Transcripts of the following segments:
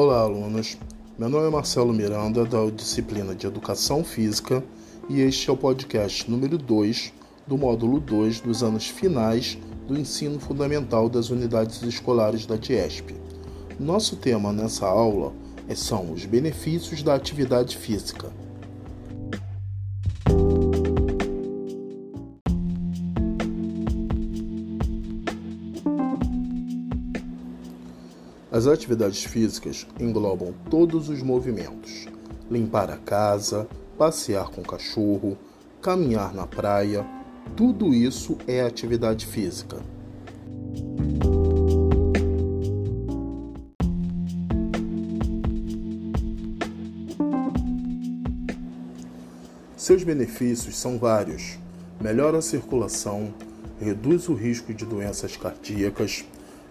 Olá, alunos. Meu nome é Marcelo Miranda, da disciplina de Educação Física, e este é o podcast número 2 do módulo 2 dos anos finais do ensino fundamental das unidades escolares da DIESP. Nosso tema nessa aula são os benefícios da atividade física. As atividades físicas englobam todos os movimentos: limpar a casa, passear com o cachorro, caminhar na praia, tudo isso é atividade física. Seus benefícios são vários: melhora a circulação, reduz o risco de doenças cardíacas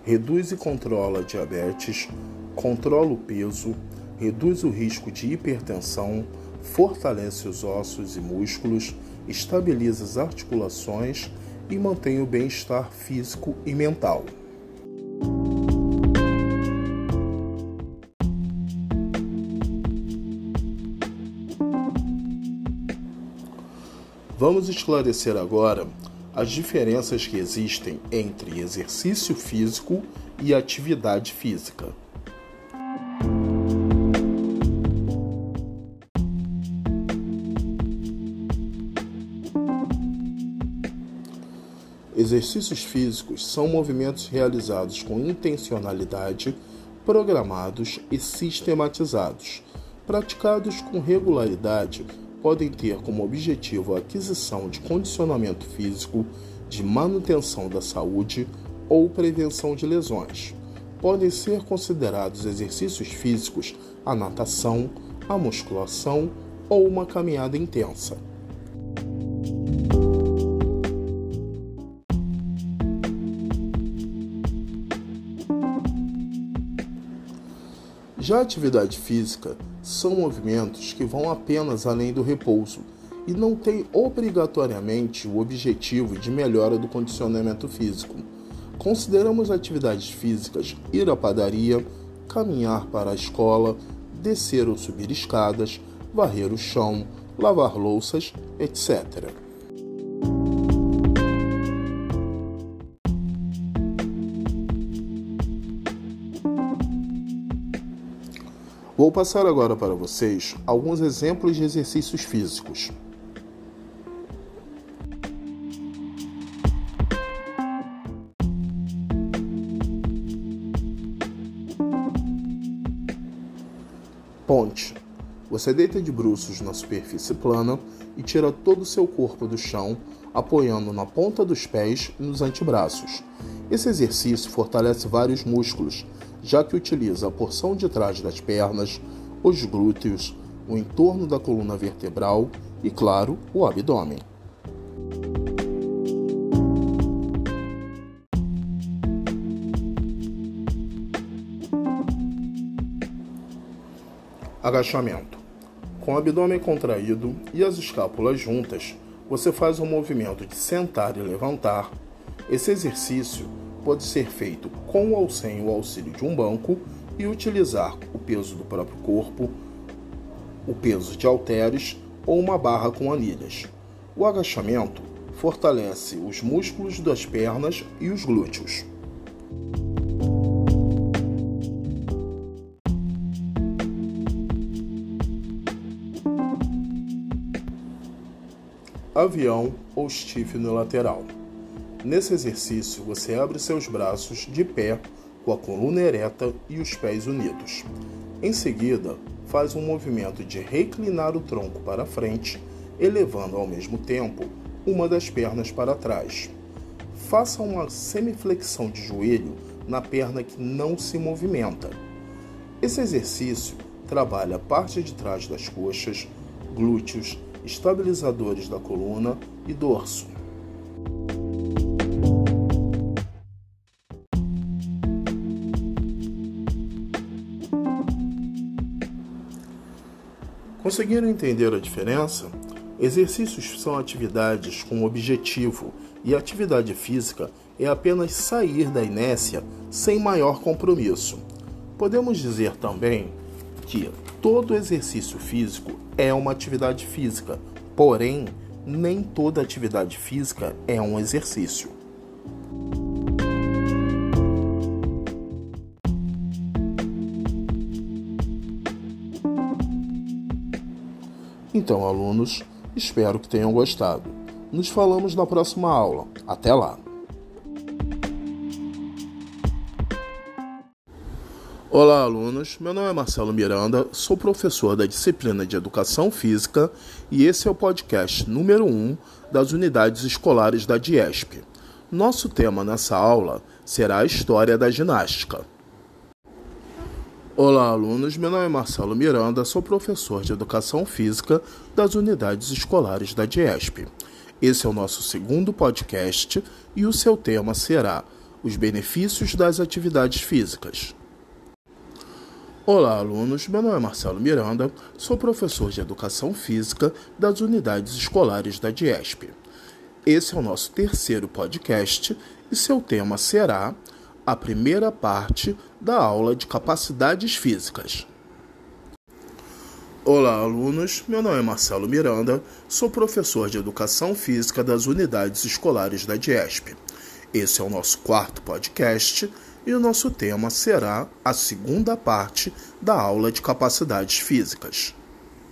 reduz e controla diabetes, controla o peso, reduz o risco de hipertensão, fortalece os ossos e músculos, estabiliza as articulações e mantém o bem-estar físico e mental. Vamos esclarecer agora as diferenças que existem entre exercício físico e atividade física. Exercícios físicos são movimentos realizados com intencionalidade, programados e sistematizados, praticados com regularidade podem ter como objetivo a aquisição de condicionamento físico, de manutenção da saúde ou prevenção de lesões. Podem ser considerados exercícios físicos a natação, a musculação ou uma caminhada intensa. Já a atividade física são movimentos que vão apenas além do repouso e não têm obrigatoriamente o objetivo de melhora do condicionamento físico. Consideramos atividades físicas ir à padaria, caminhar para a escola, descer ou subir escadas, varrer o chão, lavar louças, etc. Vou passar agora para vocês alguns exemplos de exercícios físicos. Ponte. Você deita de bruços na superfície plana e tira todo o seu corpo do chão, apoiando na ponta dos pés e nos antebraços. Esse exercício fortalece vários músculos, já que utiliza a porção de trás das pernas, os glúteos, o entorno da coluna vertebral e, claro, o abdômen. Agachamento. Com o abdômen contraído e as escápulas juntas, você faz um movimento de sentar e levantar. Esse exercício pode ser feito com ou sem o auxílio de um banco e utilizar o peso do próprio corpo, o peso de halteres ou uma barra com anilhas. O agachamento fortalece os músculos das pernas e os glúteos. Avião ou stiff no lateral. Nesse exercício, você abre seus braços de pé, com a coluna ereta e os pés unidos. Em seguida, faz um movimento de reclinar o tronco para frente, elevando ao mesmo tempo uma das pernas para trás. Faça uma semiflexão de joelho na perna que não se movimenta. Esse exercício trabalha a parte de trás das coxas, glúteos, estabilizadores da coluna e dorso. Conseguiram entender a diferença? Exercícios são atividades com objetivo e atividade física é apenas sair da inércia sem maior compromisso. Podemos dizer também que todo exercício físico é uma atividade física, porém, nem toda atividade física é um exercício. Então, alunos, espero que tenham gostado. Nos falamos na próxima aula. Até lá! Olá, alunos. Meu nome é Marcelo Miranda, sou professor da disciplina de Educação Física e esse é o podcast número 1 das unidades escolares da DIESP. Nosso tema nessa aula será a história da ginástica. Olá, alunos. Meu nome é Marcelo Miranda, sou professor de Educação Física das unidades escolares da DIESP. Esse é o nosso segundo podcast e o seu tema será Os benefícios das atividades físicas. Olá, alunos. Meu nome é Marcelo Miranda, sou professor de Educação Física das unidades escolares da DIESP. Esse é o nosso terceiro podcast e seu tema será a primeira parte da aula de capacidades físicas. Olá, alunos. Meu nome é Marcelo Miranda, sou professor de Educação Física das unidades escolares da DIESP. Esse é o nosso quarto podcast e o nosso tema será a segunda parte da aula de capacidades físicas.